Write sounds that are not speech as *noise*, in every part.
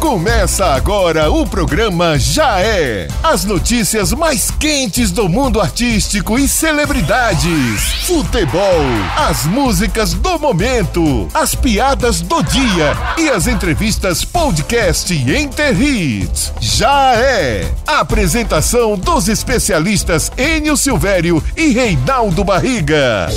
Começa agora o programa Já É. As notícias mais quentes do mundo artístico e celebridades. Futebol, as músicas do momento, as piadas do dia e as entrevistas podcast Enter Hits. Já É. Apresentação dos especialistas Enio Silvério e Reinaldo Barriga.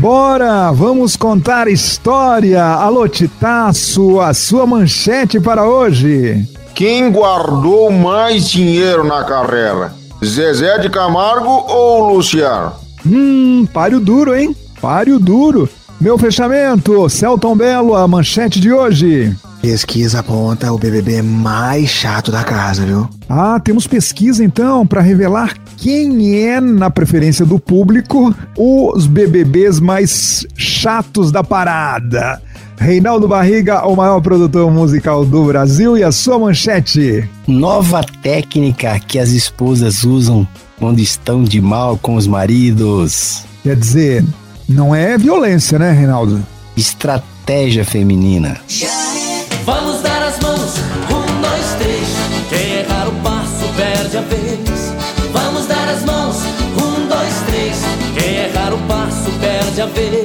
Bora, vamos contar história. Alô, Titaço, a sua manchete para hoje. Quem guardou mais dinheiro na carreira? Zezé de Camargo ou Luciano? Hum, páreo duro, hein? Páreo duro. Meu fechamento, Celton Belo, a manchete de hoje. Pesquisa aponta o BBB mais chato da casa, viu? Ah, temos pesquisa então para revelar quem é, na preferência do público, os BBBs mais chatos da parada. Reinaldo Barriga, o maior produtor musical do Brasil, e a sua manchete. Nova técnica que as esposas usam quando estão de mal com os maridos. Quer dizer, não é violência, né, Reinaldo? Estratégia feminina. Vamos dar as mãos, um, dois, três. Quem errar o passo perde a vez. Vamos dar as mãos, um, dois, três. Quem errar o passo perde a vez.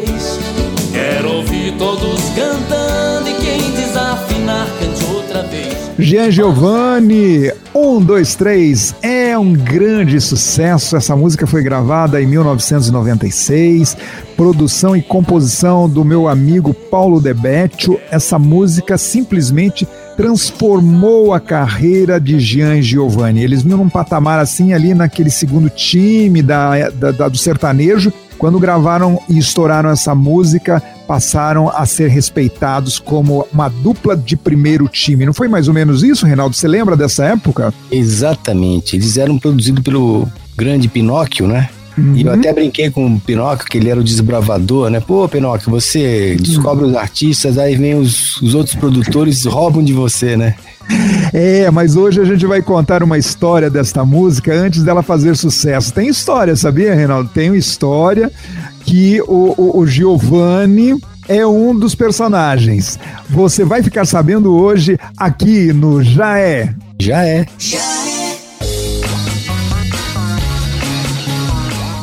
Jean Giovanni, um, dois, três, é um grande sucesso. Essa música foi gravada em 1996, produção e composição do meu amigo Paulo Debetio. Essa música simplesmente transformou a carreira de Jean Giovanni. Eles vinham num patamar assim ali naquele segundo time da, da, da do sertanejo. Quando gravaram e estouraram essa música, passaram a ser respeitados como uma dupla de primeiro time. Não foi mais ou menos isso, Reinaldo? Você lembra dessa época? Exatamente. Eles eram produzidos pelo grande Pinóquio, né? Uhum. E eu até brinquei com o Pinóquio, que ele era o desbravador, né? Pô, Pinóquio, você descobre os artistas, aí vem os, os outros produtores roubam de você, né? É, mas hoje a gente vai contar uma história desta música antes dela fazer sucesso. Tem história, sabia, Reinaldo? Tem história que o, o, o Giovanni é um dos personagens. Você vai ficar sabendo hoje aqui no Já É. Já é.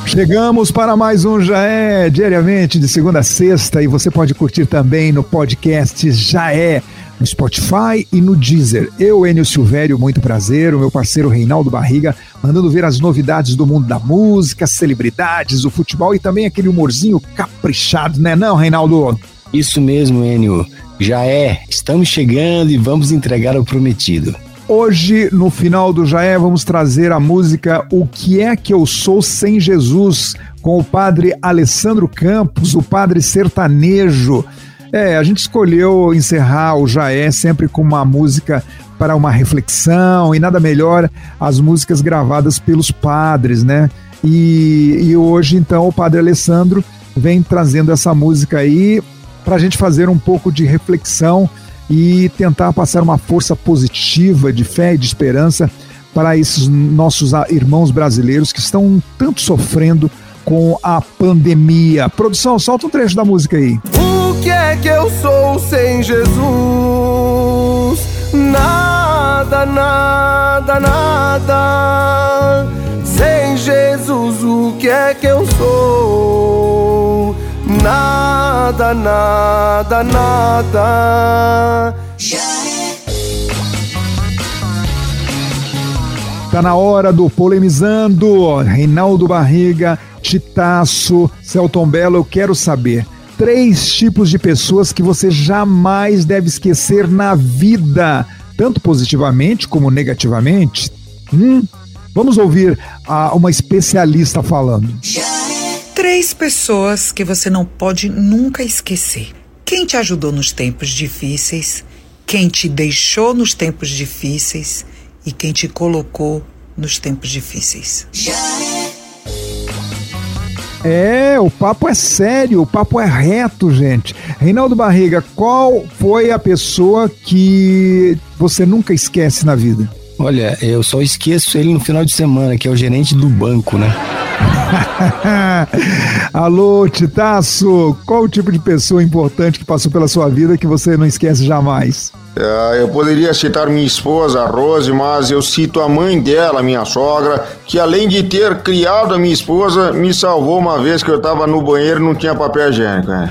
Chegamos para mais um Já É, diariamente, de segunda a sexta, e você pode curtir também no podcast Já É, no Spotify e no Deezer. Eu, Enio Silvério, muito prazer, o meu parceiro Reinaldo Barriga, mandando ver as novidades do mundo da música, celebridades, o futebol e também aquele humorzinho caprichado, né não, Reinaldo? Isso mesmo, Enio. Já é. Estamos chegando e vamos entregar o prometido. Hoje, no final do Jaé, vamos trazer a música O que é que eu sou sem Jesus, com o padre Alessandro Campos, o padre sertanejo. É, a gente escolheu encerrar o Jaé sempre com uma música para uma reflexão e nada melhor as músicas gravadas pelos padres, né? E, e hoje, então, o padre Alessandro vem trazendo essa música aí para a gente fazer um pouco de reflexão e tentar passar uma força positiva de fé e de esperança para esses nossos irmãos brasileiros que estão tanto sofrendo com a pandemia. Produção, solta um trecho da música aí. O que é que eu sou sem Jesus? Nada, nada, nada. Sem Jesus, o que é que eu sou? Nada, nada, nada. Tá na hora do Polemizando. Reinaldo Barriga, Titaço, Celton Belo, eu quero saber. Três tipos de pessoas que você jamais deve esquecer na vida, tanto positivamente como negativamente. Hum? Vamos ouvir a, uma especialista falando. Três pessoas que você não pode nunca esquecer. Quem te ajudou nos tempos difíceis, quem te deixou nos tempos difíceis e quem te colocou nos tempos difíceis. É, o papo é sério, o papo é reto, gente. Reinaldo Barriga, qual foi a pessoa que você nunca esquece na vida? Olha, eu só esqueço ele no final de semana, que é o gerente do banco, né? *laughs* Alô, Titaço, qual o tipo de pessoa importante que passou pela sua vida que você não esquece jamais? É, eu poderia citar minha esposa, Rose, mas eu cito a mãe dela, minha sogra, que além de ter criado a minha esposa, me salvou uma vez que eu tava no banheiro e não tinha papel higiênico. né?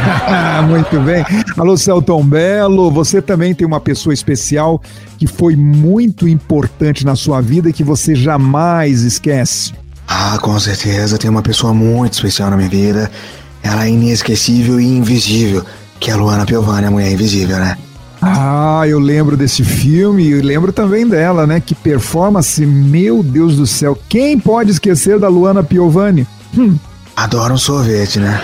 *laughs* Muito bem. Alô, Celton Belo, você também tem uma pessoa especial que foi muito importante na sua vida e que você jamais esquece. Ah, com certeza, tem uma pessoa muito especial na minha vida. Ela é inesquecível e invisível, que é a Luana Piovani, a mulher invisível, né? Ah, eu lembro desse filme e lembro também dela, né? Que performance, meu Deus do céu. Quem pode esquecer da Luana Piovani? Hum. Adoro um sorvete, né?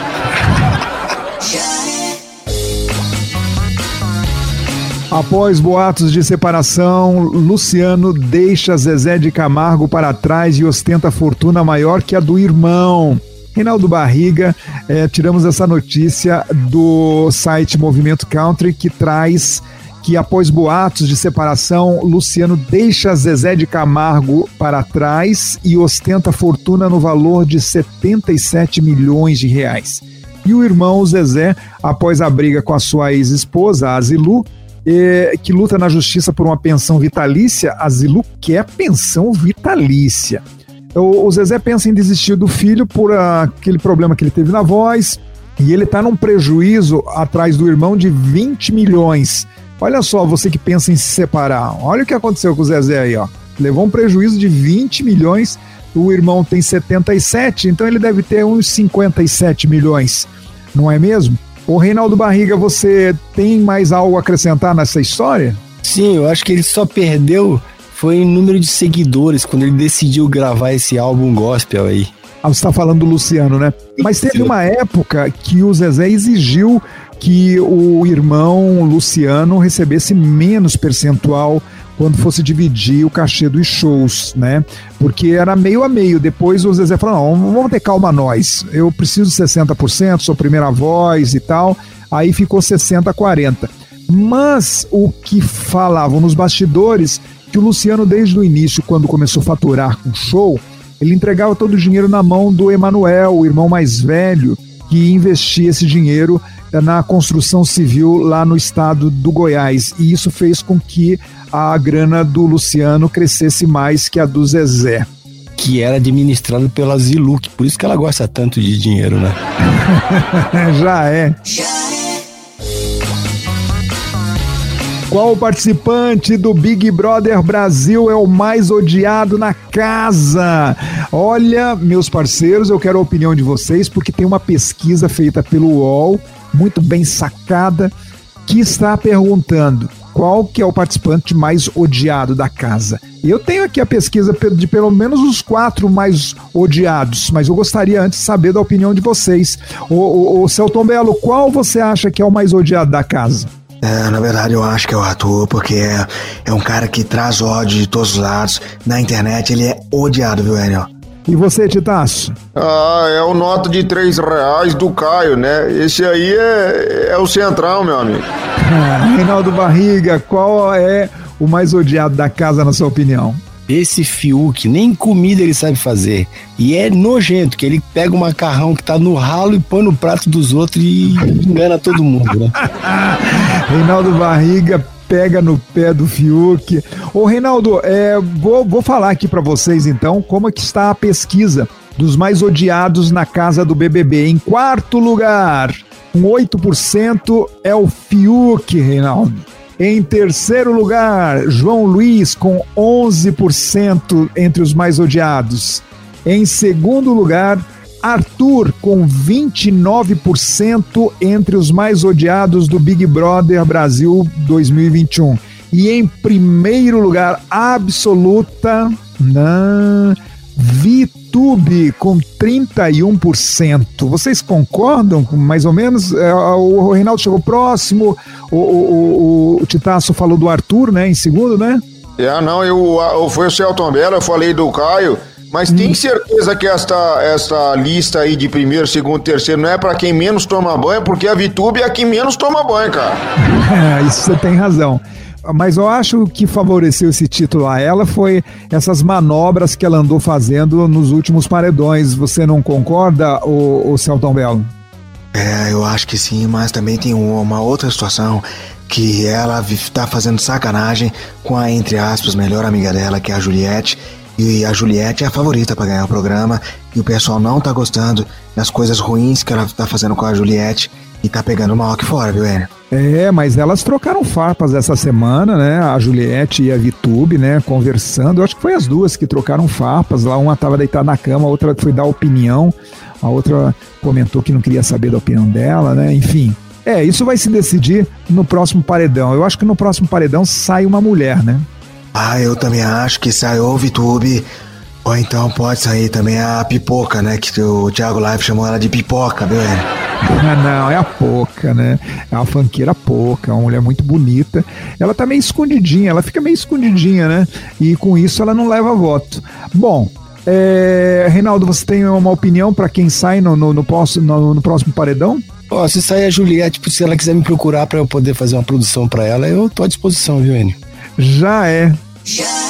Após boatos de separação, Luciano deixa Zezé de Camargo para trás e ostenta fortuna maior que a do irmão. Reinaldo Barriga, eh, tiramos essa notícia do site Movimento Country que traz que após boatos de separação, Luciano deixa Zezé de Camargo para trás e ostenta fortuna no valor de 77 milhões de reais. E o irmão Zezé, após a briga com a sua ex-esposa, Azilu, eh, que luta na justiça por uma pensão vitalícia, a Zilu quer pensão vitalícia. O, o Zezé pensa em desistir do filho por aquele problema que ele teve na voz, e ele está num prejuízo atrás do irmão de 20 milhões. Olha só, você que pensa em se separar, olha o que aconteceu com o Zezé aí, ó. Levou um prejuízo de 20 milhões, o irmão tem 77, então ele deve ter uns 57 milhões, não é mesmo? Ô Reinaldo Barriga, você tem mais algo a acrescentar nessa história? Sim, eu acho que ele só perdeu foi em número de seguidores quando ele decidiu gravar esse álbum gospel aí. Ah, você está falando do Luciano, né? Mas teve uma época que o Zezé exigiu que o irmão Luciano recebesse menos percentual quando fosse dividir o cachê dos shows, né? Porque era meio a meio. Depois o Zezé falou: não, vamos ter calma nós. Eu preciso de 60%, sou primeira voz e tal. Aí ficou 60 a 40. Mas o que falavam nos bastidores que o Luciano, desde o início, quando começou a faturar com show, ele entregava todo o dinheiro na mão do Emanuel, o irmão mais velho, que investia esse dinheiro na construção civil lá no estado do Goiás. E isso fez com que a grana do Luciano crescesse mais que a do Zezé. Que era administrado pela Ziluk, por isso que ela gosta tanto de dinheiro, né? *laughs* Já é. Qual participante do Big Brother Brasil é o mais odiado na casa? Olha, meus parceiros, eu quero a opinião de vocês porque tem uma pesquisa feita pelo UOL, muito bem sacada, que está perguntando qual que é o participante mais odiado da casa. Eu tenho aqui a pesquisa de pelo menos os quatro mais odiados, mas eu gostaria antes de saber da opinião de vocês. O, o, Celton Belo, qual você acha que é o mais odiado da casa? É, na verdade, eu acho que é o Arthur, porque é, é um cara que traz ódio de todos os lados. Na internet, ele é odiado, viu, Enio? E você, Titaço? Ah, é o nota de três reais do Caio, né? Esse aí é, é o central, meu amigo. *laughs* Reinaldo Barriga, qual é o mais odiado da casa, na sua opinião? Esse Fiuk, nem comida ele sabe fazer. E é nojento, que ele pega o macarrão que tá no ralo e põe no prato dos outros e engana todo mundo, né? *laughs* Reinaldo Barriga pega no pé do Fiuk. Ô Reinaldo, é, vou, vou falar aqui para vocês então como é que está a pesquisa dos mais odiados na casa do BBB. Em quarto lugar, com 8% é o Fiuk, Reinaldo. Em terceiro lugar, João Luiz com 11% entre os mais odiados. Em segundo lugar, Arthur com 29% entre os mais odiados do Big Brother Brasil 2021. E em primeiro lugar, absoluta, na VTube com 31%. Vocês concordam com mais ou menos? É, O Reinaldo chegou próximo, o, o, o, o Titaço falou do Arthur, né? Em segundo, né? É, não, eu, eu foi o Celton Belo, eu falei do Caio, mas tem certeza que esta, esta lista aí de primeiro, segundo, terceiro não é pra quem menos toma banho, porque a Vitube é a que menos toma banho, cara. *laughs* Isso você tem razão. Mas eu acho que favoreceu esse título a ela foi essas manobras que ela andou fazendo nos últimos paredões. Você não concorda, o, o Celton Belo? É, eu acho que sim, mas também tem uma outra situação que ela tá fazendo sacanagem com a, entre aspas, melhor amiga dela, que é a Juliette. E a Juliette é a favorita para ganhar o programa. E o pessoal não tá gostando das coisas ruins que ela tá fazendo com a Juliette. E tá pegando mal aqui fora, viu, Enio? É, mas elas trocaram farpas essa semana, né? A Juliette e a Vitube, né? Conversando. Eu acho que foi as duas que trocaram farpas. Lá uma tava deitada na cama, a outra foi dar opinião. A outra comentou que não queria saber da opinião dela, né? Enfim. É, isso vai se decidir no próximo paredão. Eu acho que no próximo paredão sai uma mulher, né? Ah, eu também acho que sai ou Vitube, ou então pode sair também a Pipoca, né? Que o Thiago Live chamou ela de Pipoca, viu, *laughs* Não, é a Poca, né? É uma fanqueira Poca, uma mulher muito bonita. Ela tá meio escondidinha, ela fica meio escondidinha, né? E com isso ela não leva voto. Bom, é... Reinaldo, você tem uma opinião para quem sai no, no, no, no, no próximo paredão? Ó, se sair a Juliette, se ela quiser me procurar para eu poder fazer uma produção para ela, eu tô à disposição, viu, Enio? Já é. Já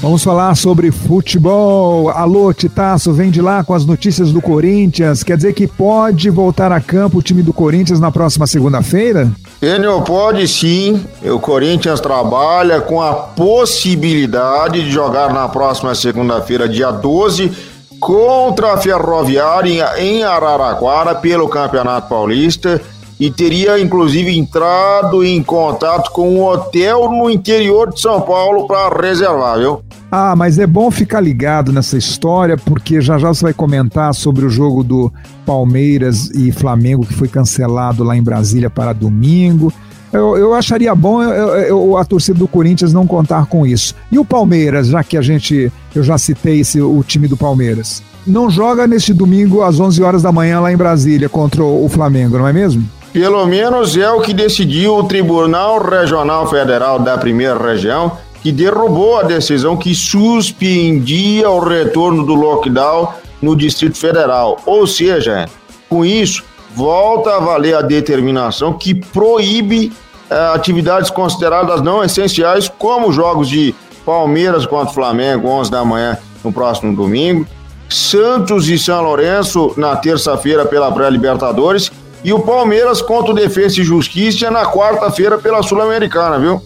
Vamos falar sobre futebol. Alô, Titaço, vem de lá com as notícias do Corinthians. Quer dizer que pode voltar a campo o time do Corinthians na próxima segunda-feira? Enio, pode sim. O Corinthians trabalha com a possibilidade de jogar na próxima segunda-feira, dia 12, contra a Ferroviária em Araraquara pelo Campeonato Paulista e teria inclusive entrado em contato com um hotel no interior de São Paulo para reservar, viu? Ah, mas é bom ficar ligado nessa história, porque já já você vai comentar sobre o jogo do Palmeiras e Flamengo que foi cancelado lá em Brasília para domingo. Eu, eu acharia bom eu, eu, a torcida do Corinthians não contar com isso. E o Palmeiras, já que a gente, eu já citei esse, o time do Palmeiras, não joga neste domingo às 11 horas da manhã lá em Brasília contra o Flamengo, não é mesmo? Pelo menos é o que decidiu o Tribunal Regional Federal da Primeira Região que derrubou a decisão que suspendia o retorno do lockdown no Distrito Federal. Ou seja, com isso, volta a valer a determinação que proíbe eh, atividades consideradas não essenciais, como jogos de Palmeiras contra Flamengo, 11 da manhã no próximo domingo, Santos e São Lourenço na terça-feira pela pré-Libertadores e o Palmeiras contra o Defesa e Justiça na quarta-feira pela Sul-Americana, viu?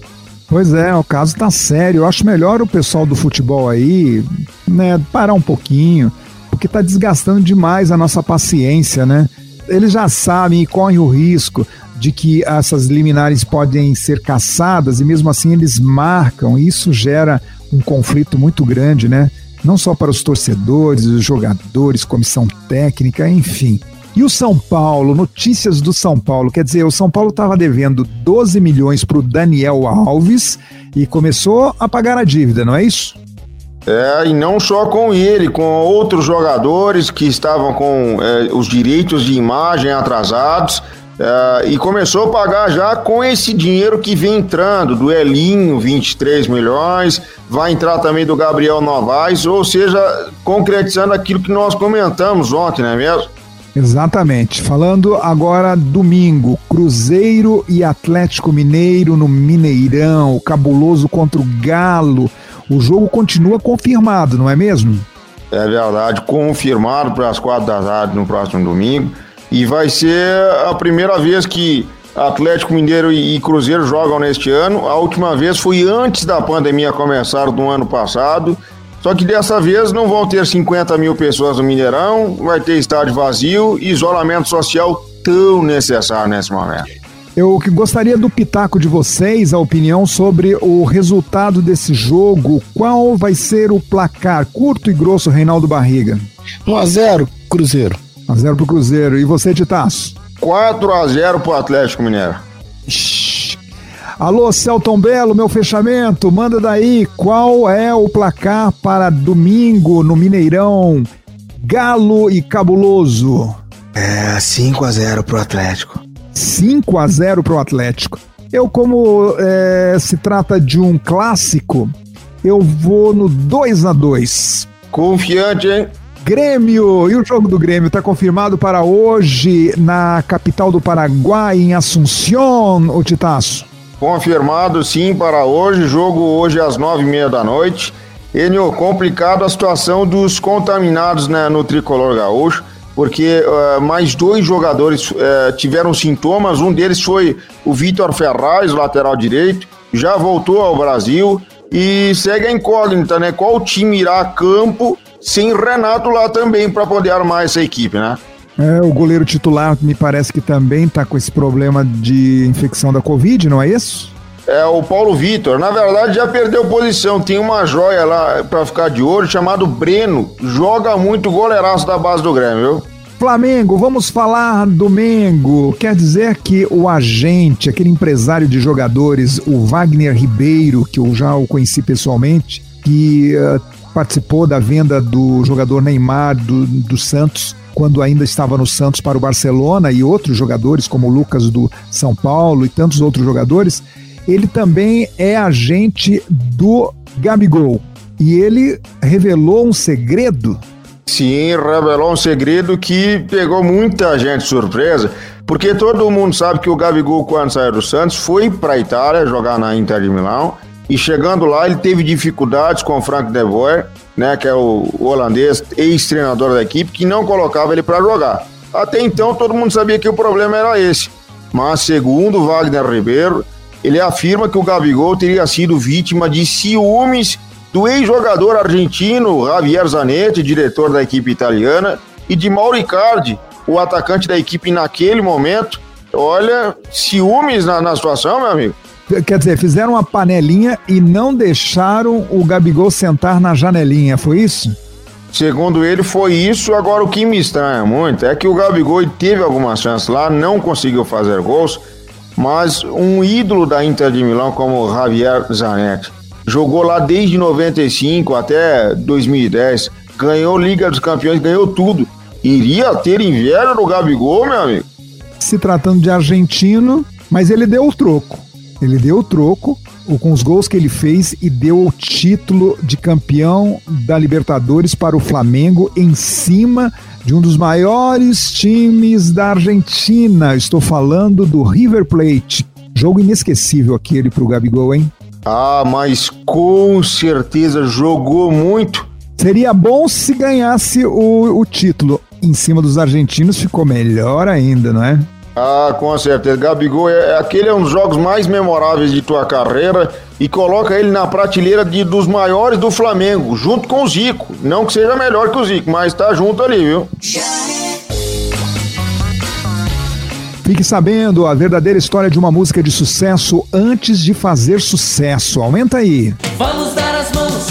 Pois é, o caso tá sério. Eu acho melhor o pessoal do futebol aí, né, parar um pouquinho, porque tá desgastando demais a nossa paciência, né? Eles já sabem e correm o risco de que essas liminares podem ser caçadas e mesmo assim eles marcam. E isso gera um conflito muito grande, né? Não só para os torcedores, os jogadores, comissão técnica, enfim. E o São Paulo, notícias do São Paulo, quer dizer, o São Paulo estava devendo 12 milhões para o Daniel Alves e começou a pagar a dívida, não é isso? É, e não só com ele, com outros jogadores que estavam com é, os direitos de imagem atrasados. É, e começou a pagar já com esse dinheiro que vem entrando, do Elinho, 23 milhões, vai entrar também do Gabriel Novaes, ou seja, concretizando aquilo que nós comentamos ontem, não é mesmo? Exatamente. Falando agora domingo, Cruzeiro e Atlético Mineiro no Mineirão, cabuloso contra o Galo. O jogo continua confirmado, não é mesmo? É verdade, confirmado para as quatro da tarde no próximo domingo. E vai ser a primeira vez que Atlético Mineiro e Cruzeiro jogam neste ano. A última vez foi antes da pandemia começar do ano passado. Só que dessa vez não vão ter 50 mil pessoas no Mineirão, vai ter estádio vazio e isolamento social tão necessário nesse momento. Eu gostaria do pitaco de vocês, a opinião sobre o resultado desse jogo. Qual vai ser o placar curto e grosso, Reinaldo Barriga? 1 a 0 Cruzeiro. 1 a 0 pro Cruzeiro. E você, Titaço? 4 a 0 pro Atlético Mineiro. Alô, Celton Belo, meu fechamento, manda daí qual é o placar para domingo no Mineirão, Galo e Cabuloso? É 5 a 0 pro Atlético. 5 a 0 pro Atlético. Eu, como é, se trata de um clássico, eu vou no 2 a 2 Confiante, hein? Grêmio! E o jogo do Grêmio está confirmado para hoje na capital do Paraguai, em Assunción, o Titaço. Confirmado sim para hoje, jogo hoje às nove e meia da noite. Enio, complicado a situação dos contaminados né, no tricolor gaúcho, porque uh, mais dois jogadores uh, tiveram sintomas. Um deles foi o Vitor Ferraz, lateral direito, já voltou ao Brasil e segue a incógnita, né? Qual time irá a campo sem Renato lá também para poder armar essa equipe, né? É, o goleiro titular me parece que também está com esse problema de infecção da Covid, não é isso? É o Paulo Vitor. Na verdade, já perdeu posição. Tem uma joia lá para ficar de olho chamado Breno. Joga muito goleiraço da base do Grêmio, viu? Flamengo, vamos falar do Mengo. Quer dizer que o agente, aquele empresário de jogadores, o Wagner Ribeiro, que eu já o conheci pessoalmente, que uh, participou da venda do jogador Neymar do, do Santos quando ainda estava no Santos para o Barcelona e outros jogadores como o Lucas do São Paulo e tantos outros jogadores, ele também é agente do Gabigol. E ele revelou um segredo. Sim, revelou um segredo que pegou muita gente surpresa, porque todo mundo sabe que o Gabigol, quando saiu do Santos, foi para a Itália jogar na Inter de Milão e chegando lá, ele teve dificuldades com o Frank de Boer, né, que é o holandês, ex-treinador da equipe, que não colocava ele para jogar. Até então, todo mundo sabia que o problema era esse. Mas, segundo Wagner Ribeiro, ele afirma que o Gabigol teria sido vítima de ciúmes do ex-jogador argentino Javier Zanetti, diretor da equipe italiana, e de Mauricardi, o atacante da equipe naquele momento. Olha, ciúmes na, na situação, meu amigo. Quer dizer, fizeram uma panelinha e não deixaram o Gabigol sentar na janelinha, foi isso? Segundo ele, foi isso. Agora, o que me estranha muito é que o Gabigol teve algumas chances lá, não conseguiu fazer gols, mas um ídolo da Inter de Milão, como Javier Zanetti, jogou lá desde 95 até 2010, ganhou Liga dos Campeões, ganhou tudo. Iria ter inveja no Gabigol, meu amigo? Se tratando de argentino, mas ele deu o troco. Ele deu o troco com os gols que ele fez e deu o título de campeão da Libertadores para o Flamengo em cima de um dos maiores times da Argentina. Estou falando do River Plate. Jogo inesquecível aquele para o Gabigol, hein? Ah, mas com certeza jogou muito. Seria bom se ganhasse o, o título. Em cima dos argentinos ficou melhor ainda, não é? Ah, com certeza. Gabigol, é, é, aquele é um dos jogos mais memoráveis de tua carreira e coloca ele na prateleira de, dos maiores do Flamengo, junto com o Zico. Não que seja melhor que o Zico, mas tá junto ali, viu? Fique sabendo a verdadeira história de uma música de sucesso antes de fazer sucesso. Aumenta aí. Vamos dar as mãos,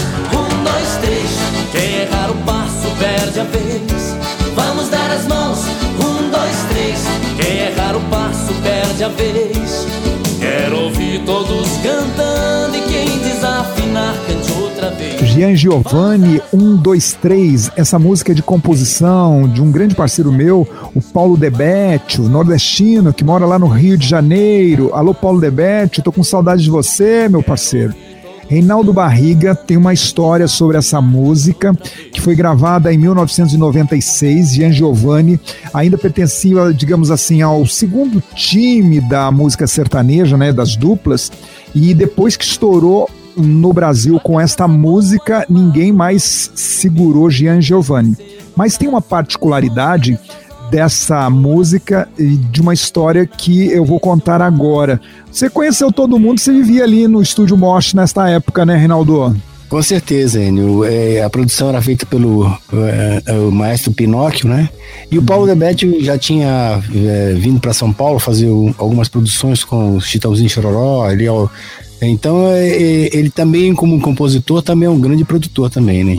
a vez. Quero ouvir todos cantando e quem desafinar cante outra vez. Gian Giovanni 123, essa música é de composição de um grande parceiro meu, o Paulo Debete, o nordestino que mora lá no Rio de Janeiro. Alô, Paulo Debete, tô com saudade de você, meu parceiro. Reinaldo Barriga tem uma história sobre essa música que foi gravada em 1996. Gian Giovanni ainda pertencia, digamos assim, ao segundo time da música sertaneja, né, das duplas. E depois que estourou no Brasil com esta música, ninguém mais segurou Gian Giovanni. Mas tem uma particularidade dessa música e de uma história que eu vou contar agora. Você conheceu todo mundo, você vivia ali no estúdio Mosh nesta época, né, Reinaldo? Com certeza, Enio. É, a produção era feita pelo é, o maestro Pinóquio, né? E o Paulo Debete já tinha é, vindo para São Paulo fazer o, algumas produções com o Chitãozinho Chororó. Ele, então, é, é, ele também, como compositor, também é um grande produtor também, né?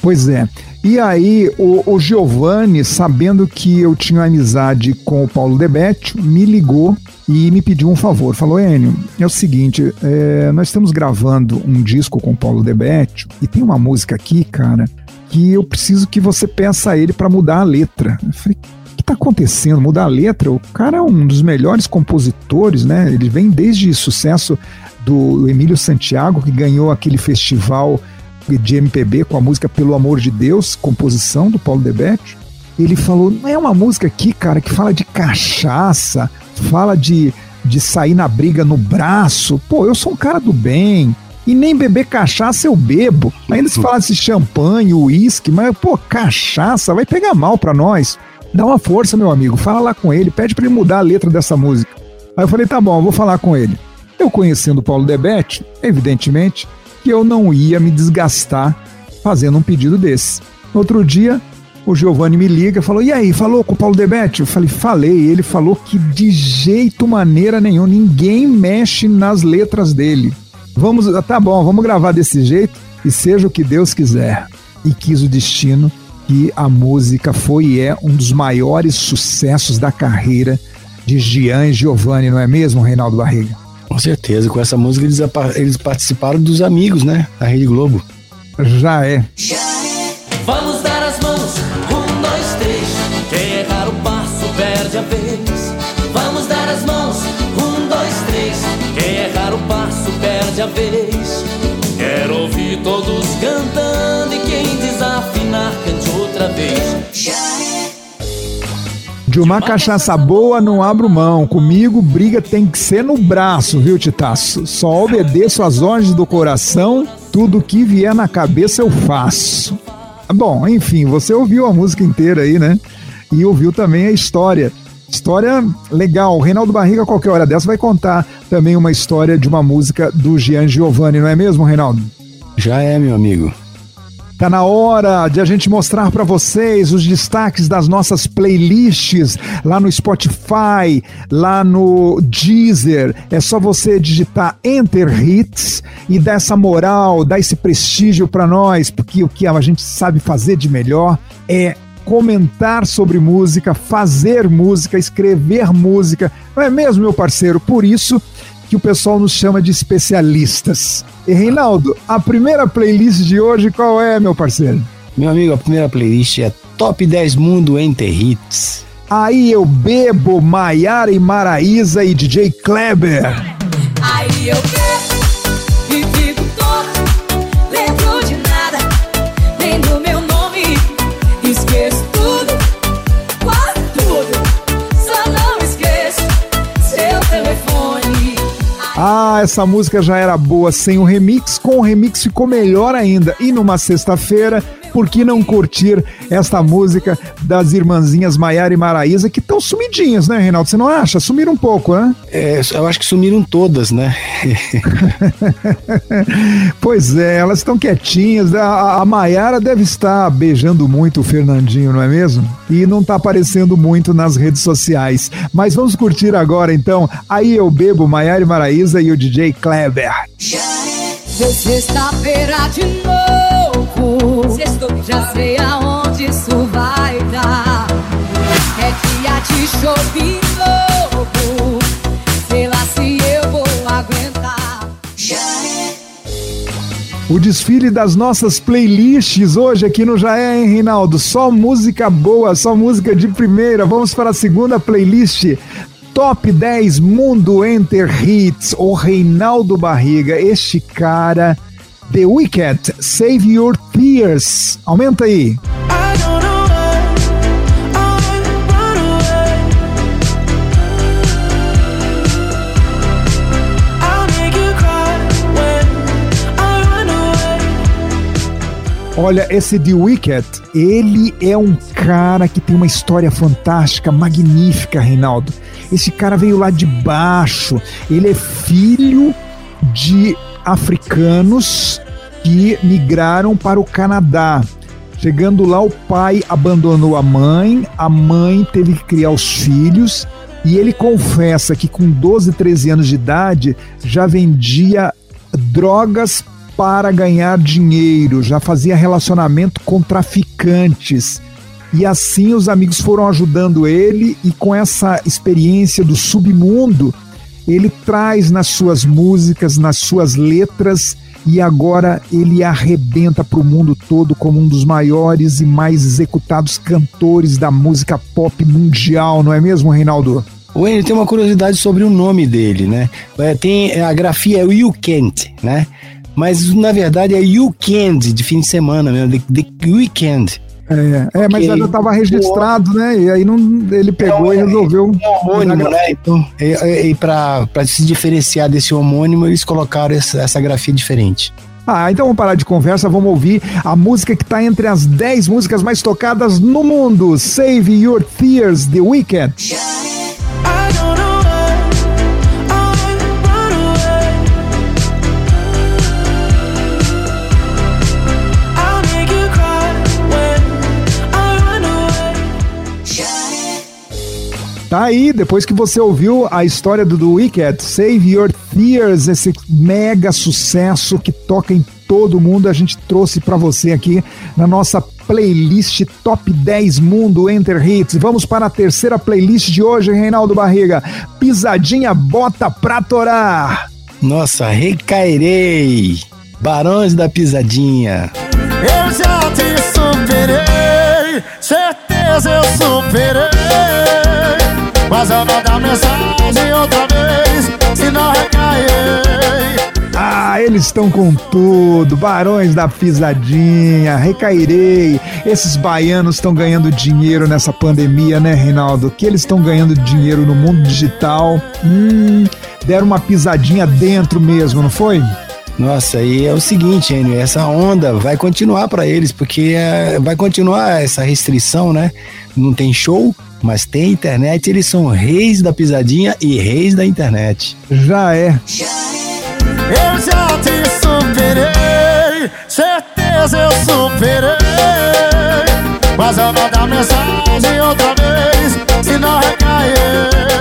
Pois é. E aí, o, o Giovanni, sabendo que eu tinha amizade com o Paulo Debete, me ligou e me pediu um favor. Falou, Enio, é o seguinte, é, nós estamos gravando um disco com o Paulo Debete e tem uma música aqui, cara, que eu preciso que você peça a ele para mudar a letra. Eu falei, o que está acontecendo? Mudar a letra? O cara é um dos melhores compositores, né? Ele vem desde sucesso do Emílio Santiago, que ganhou aquele festival de MPB com a música Pelo Amor de Deus, composição do Paulo Debete. Ele falou: não é uma música aqui, cara, que fala de cachaça, fala de, de sair na briga no braço. Pô, eu sou um cara do bem. E nem beber cachaça eu bebo. Ainda se falasse champanhe, uísque, mas, pô, cachaça vai pegar mal pra nós. Dá uma força, meu amigo. Fala lá com ele, pede para ele mudar a letra dessa música. Aí eu falei: tá bom, eu vou falar com ele. Eu conhecendo o Paulo Debete, evidentemente, que eu não ia me desgastar fazendo um pedido desse. No outro dia, o Giovanni me liga e falou: E aí, falou com o Paulo Debete? Eu falei: Falei. Ele falou que de jeito maneira nenhum, ninguém mexe nas letras dele. Vamos, tá bom, vamos gravar desse jeito e seja o que Deus quiser. E quis o destino que a música foi e é um dos maiores sucessos da carreira de Gian e Giovanni, não é mesmo, Reinaldo Barriga? Com certeza, com essa música eles, eles participaram dos amigos, né? Da Rede Globo. Já é. Vamos dar as mãos, um, dois, três. Quem errar o passo perde a vez. Vamos dar as mãos, um, dois, três. Quem errar o passo perde a vez. Quero ouvir todos cantando e quem desafinar cante outra vez. De uma cachaça boa não abro mão. Comigo, briga tem que ser no braço, viu, Titaço? Só obedeço às ordens do coração, tudo que vier na cabeça eu faço. Bom, enfim, você ouviu a música inteira aí, né? E ouviu também a história. História legal. O Reinaldo Barriga, qualquer hora dessa, vai contar também uma história de uma música do Gian Giovanni, não é mesmo, Reinaldo? Já é, meu amigo. Tá na hora de a gente mostrar para vocês os destaques das nossas playlists lá no Spotify, lá no Deezer. É só você digitar Enter Hits e dar essa moral, dar esse prestígio para nós, porque o que a gente sabe fazer de melhor é comentar sobre música, fazer música, escrever música. Não é mesmo, meu parceiro? Por isso que o pessoal nos chama de especialistas. E Reinaldo, a primeira playlist de hoje qual é, meu parceiro? Meu amigo, a primeira playlist é Top 10 Mundo Enter Hits. Aí eu bebo Maiara e Maraísa e DJ Kleber. Aí eu bebo Ah, essa música já era boa sem o remix, com o remix ficou melhor ainda. E numa sexta-feira, por que não curtir esta música das irmãzinhas Maiara e Maraísa, que estão sumidinhas, né, Reinaldo? Você não acha? Sumiram um pouco, né? É, eu acho que sumiram todas, né? *laughs* pois é, elas estão quietinhas. A, a Maiara deve estar beijando muito o Fernandinho, não é mesmo? E não está aparecendo muito nas redes sociais. Mas vamos curtir agora, então. Aí eu bebo Maiara e Maraísa e o DJ Kleber. Sexta-feira de novo. Já sei aonde isso vai dar. É dia de shopping novo. Sei lá se eu vou aguentar. O desfile das nossas playlists hoje aqui no Já É, hein, Reinaldo? Só música boa, só música de primeira. Vamos para a segunda playlist. Top 10 Mundo Enter Hits, o Reinaldo Barriga, este cara, The Wicked, Save Your Tears. Aumenta aí. Olha, esse The Wicked, ele é um cara que tem uma história fantástica, magnífica, Reinaldo. Esse cara veio lá de baixo, ele é filho de africanos que migraram para o Canadá. Chegando lá, o pai abandonou a mãe, a mãe teve que criar os filhos, e ele confessa que com 12, 13 anos de idade já vendia drogas para ganhar dinheiro, já fazia relacionamento com traficantes. E assim os amigos foram ajudando ele, e com essa experiência do submundo, ele traz nas suas músicas, nas suas letras, e agora ele arrebenta para o mundo todo como um dos maiores e mais executados cantores da música pop mundial, não é mesmo, Reinaldo? O Enio tem uma curiosidade sobre o nome dele, né? É, tem a grafia é Will Kent, né? Mas na verdade é weekend, de fim de semana mesmo, the, the weekend. É, é mas já estava registrado, né? E aí não, ele pegou é, e resolveu. É homônimo, né? Então, e, e para se diferenciar desse homônimo, eles colocaram essa, essa grafia diferente. Ah, então vamos parar de conversa, vamos ouvir a música que está entre as 10 músicas mais tocadas no mundo. Save Your Tears, The Weeknd. Tá aí, depois que você ouviu a história do The Wicked, Save Your Tears, esse mega sucesso que toca em todo mundo, a gente trouxe para você aqui na nossa playlist Top 10 Mundo Enter Hits. Vamos para a terceira playlist de hoje, Reinaldo Barriga. Pisadinha bota pra torar. Nossa, recairei. Barões da Pisadinha. Eu já te superei, certeza eu superei. Mas eu vou dar mensagem outra vez Se não recair ah, eles estão com tudo, barões da pisadinha, recairei. Esses baianos estão ganhando dinheiro nessa pandemia, né, Reinaldo? Que eles estão ganhando dinheiro no mundo digital. Hum, deram uma pisadinha dentro mesmo, não foi? Nossa, e é o seguinte, Enio, essa onda vai continuar para eles, porque é, vai continuar essa restrição, né? Não tem show, mas tem internet, eles são reis da pisadinha e reis da internet. Já é. Eu já te superei, certeza eu superei. Mas eu vou dar mensagem outra vez, se não recair.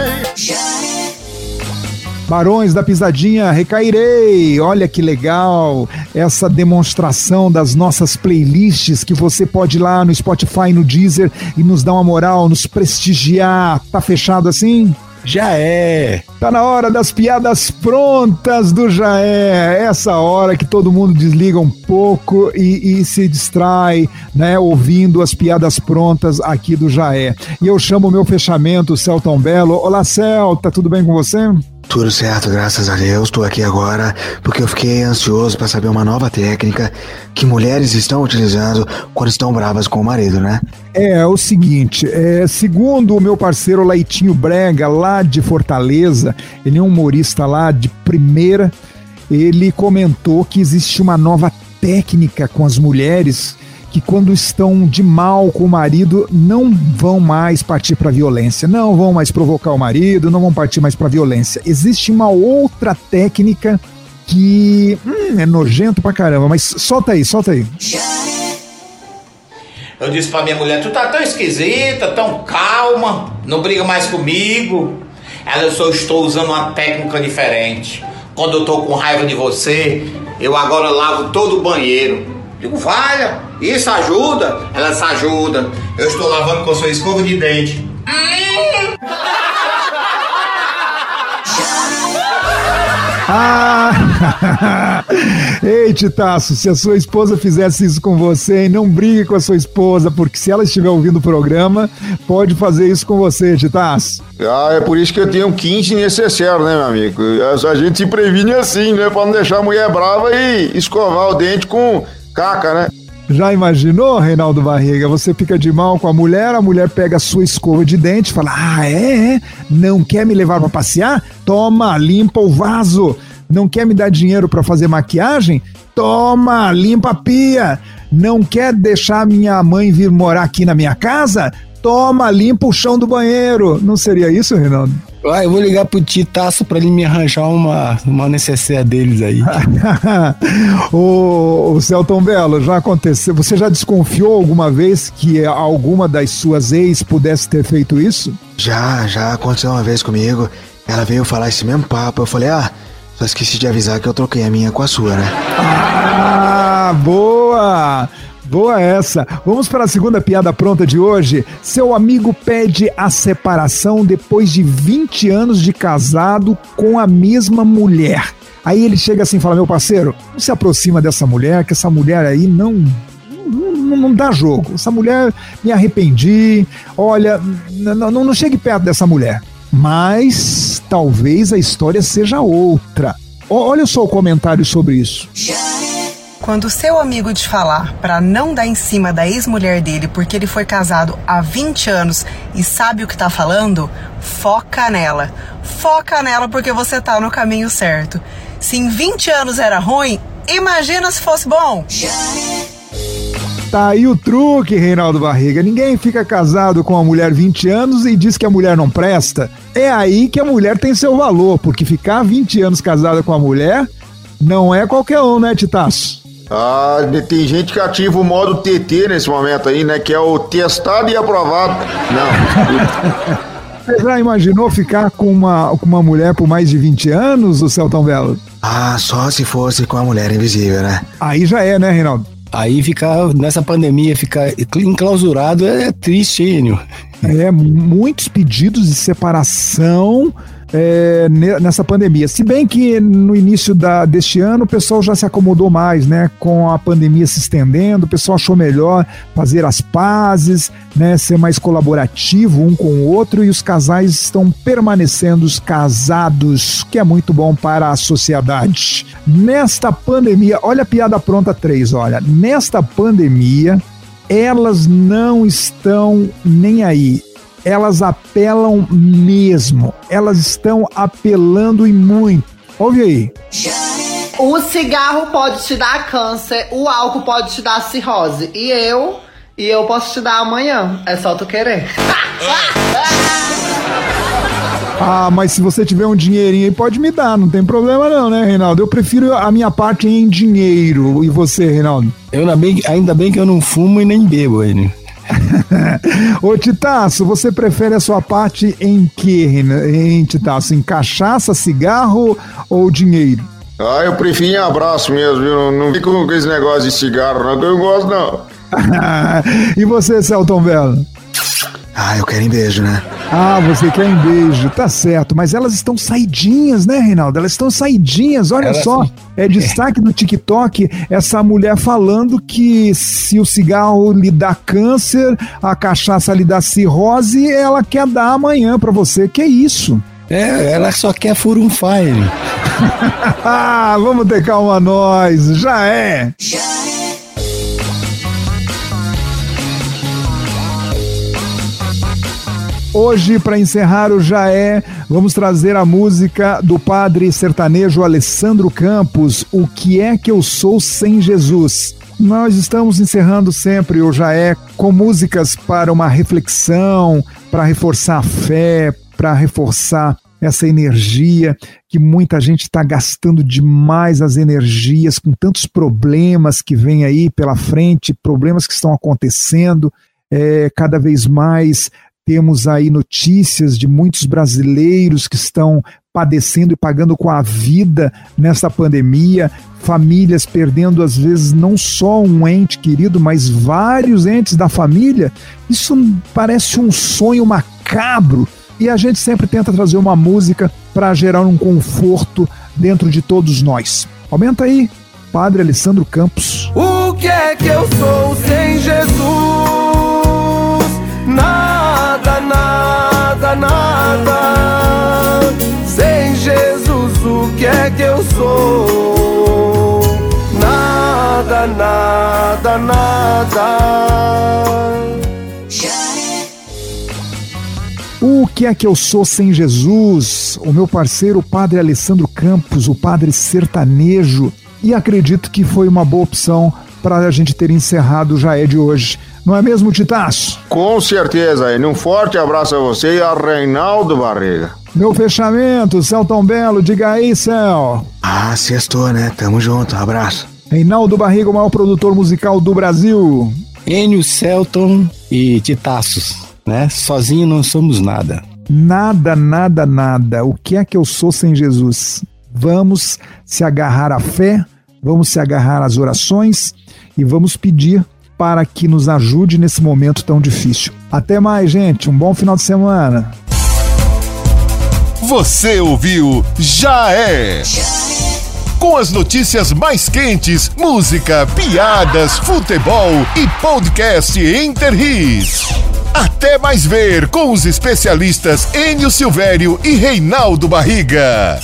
Barões da Pisadinha, recairei. Olha que legal essa demonstração das nossas playlists que você pode ir lá no Spotify, no Deezer e nos dar uma moral, nos prestigiar. Tá fechado assim? Já é. Tá na hora das piadas prontas do Já é. Essa hora que todo mundo desliga um pouco e, e, se distrai, né? Ouvindo as piadas prontas aqui do Já é. E eu chamo o meu fechamento, Celton Belo. Olá, Celta, tudo bem com você? Tudo certo, graças a Deus. Estou aqui agora porque eu fiquei ansioso para saber uma nova técnica que mulheres estão utilizando quando estão bravas com o marido, né? É, é o seguinte, é, segundo o meu parceiro Leitinho Brega, lá de Fortaleza, ele é um humorista lá de primeira, ele comentou que existe uma nova técnica com as mulheres que quando estão de mal com o marido não vão mais partir para violência, não vão mais provocar o marido, não vão partir mais para violência. Existe uma outra técnica que hum, é nojento pra caramba, mas solta aí, solta aí. Eu disse pra minha mulher, tu tá tão esquisita, tão calma, não briga mais comigo. Ela, eu só estou usando uma técnica diferente. Quando eu tô com raiva de você, eu agora lavo todo o banheiro. Digo, valha, isso ajuda? Ela se ajuda. Eu estou lavando com sua escova de dente. *laughs* Ah! *laughs* Ei, Titaço, se a sua esposa fizesse isso com você, não brigue com a sua esposa, porque se ela estiver ouvindo o programa, pode fazer isso com você, Titaço. Ah, é por isso que eu tenho um quinte necessário, né, meu amigo? A gente se previne assim, né? Pra não deixar a mulher brava e escovar o dente com caca, né? Já imaginou, Reinaldo Barriga? Você fica de mal com a mulher, a mulher pega a sua escova de dente e fala: Ah, é? é? Não quer me levar para passear? Toma, limpa o vaso. Não quer me dar dinheiro para fazer maquiagem? Toma, limpa a pia. Não quer deixar minha mãe vir morar aqui na minha casa? Toma, limpa o chão do banheiro. Não seria isso, Reinaldo? Ah, eu vou ligar pro Titaço pra ele me arranjar uma, uma necessaire deles aí. *laughs* o, o Celton Belo, já aconteceu. Você já desconfiou alguma vez que alguma das suas ex pudesse ter feito isso? Já, já aconteceu uma vez comigo. Ela veio falar esse mesmo papo. Eu falei, ah, só esqueci de avisar que eu troquei a minha com a sua, né? Ah, boa! Boa essa. Vamos para a segunda piada pronta de hoje. Seu amigo pede a separação depois de 20 anos de casado com a mesma mulher. Aí ele chega assim e fala: Meu parceiro, não se aproxima dessa mulher, que essa mulher aí não não, não, dá jogo. Essa mulher, me arrependi. Olha, não, não, não chegue perto dessa mulher. Mas talvez a história seja outra. Olha só o comentário sobre isso. Quando seu amigo te falar para não dar em cima da ex-mulher dele porque ele foi casado há 20 anos e sabe o que tá falando, foca nela. Foca nela porque você tá no caminho certo. Se em 20 anos era ruim, imagina se fosse bom. Tá aí o truque, Reinaldo Barriga. Ninguém fica casado com uma mulher 20 anos e diz que a mulher não presta. É aí que a mulher tem seu valor, porque ficar 20 anos casada com a mulher não é qualquer um, né, Titaço? Ah, tem gente que ativa o modo TT nesse momento aí, né? Que é o testado e aprovado. Não. *laughs* Você já imaginou ficar com uma, com uma mulher por mais de 20 anos, o Celton Belo? Ah, só se fosse com a mulher invisível, né? Aí já é, né, Reinaldo? Aí ficar, nessa pandemia, ficar enclausurado é triste, hein, É, muitos pedidos de separação é, nessa pandemia. Se bem que no início da, deste ano o pessoal já se acomodou mais, né? Com a pandemia se estendendo, o pessoal achou melhor fazer as pazes, né? Ser mais colaborativo um com o outro e os casais estão permanecendo casados, que é muito bom para a sociedade. Nesta pandemia, olha a piada pronta 3, olha. Nesta pandemia, elas não estão nem aí elas apelam mesmo. Elas estão apelando e muito. Ouve aí. O cigarro pode te dar câncer, o álcool pode te dar cirrose. E eu, e eu posso te dar amanhã. É só tu querer. *laughs* Ah, mas se você tiver um dinheirinho aí, pode me dar, não tem problema não, né, Reinaldo? Eu prefiro a minha parte em dinheiro. E você, Reinaldo? Eu ainda bem, ainda bem que eu não fumo e nem bebo, hein? *laughs* Ô Titaço, você prefere a sua parte em que, em Titaço? Em cachaça, cigarro ou dinheiro? Ah, eu prefiro em abraço mesmo, viu? Não, não fico com esse negócio de cigarro, não, que eu gosto, não. *laughs* e você, Celton Belo? Ah, eu quero em beijo, né? Ah, você quer em beijo, tá certo. Mas elas estão saidinhas, né, Reinaldo? Elas estão saidinhas, olha só. É destaque no TikTok essa mulher falando que se o cigarro lhe dá câncer, a cachaça lhe dá cirrose, ela quer dar amanhã para você. Que isso? É, ela só quer furunfar ele. *laughs* ah, vamos ter calma nós. Já é. Já Hoje, para encerrar o Já É, vamos trazer a música do padre sertanejo Alessandro Campos, O que é que eu sou sem Jesus? Nós estamos encerrando sempre o Já É com músicas para uma reflexão, para reforçar a fé, para reforçar essa energia que muita gente está gastando demais as energias com tantos problemas que vem aí pela frente, problemas que estão acontecendo. É, cada vez mais temos aí notícias de muitos brasileiros que estão padecendo e pagando com a vida nessa pandemia, famílias perdendo às vezes não só um ente querido, mas vários entes da família. Isso parece um sonho macabro e a gente sempre tenta trazer uma música para gerar um conforto dentro de todos nós. Aumenta aí, Padre Alessandro Campos. O que é que eu sou sem Jesus? Que eu sou? Nada, nada, nada. O que é que eu sou sem Jesus? O meu parceiro, o padre Alessandro Campos, o padre sertanejo. E acredito que foi uma boa opção para a gente ter encerrado o Jaé de hoje. Não é mesmo, Titaço? Com certeza, e um forte abraço a você e a Reinaldo Barriga. Meu fechamento, Celton Belo, diga aí, Cel. Ah, sextou, né? Tamo junto, abraço. Reinaldo Barriga, o maior produtor musical do Brasil. Enio, Celton e Titaços, né? Sozinho não somos nada. Nada, nada, nada. O que é que eu sou sem Jesus? Vamos se agarrar à fé, vamos se agarrar às orações e vamos pedir para que nos ajude nesse momento tão difícil. Até mais, gente. Um bom final de semana. Você ouviu Já é. Com as notícias mais quentes, música, piadas, futebol e podcast Interris. Até mais ver com os especialistas Enio Silvério e Reinaldo Barriga.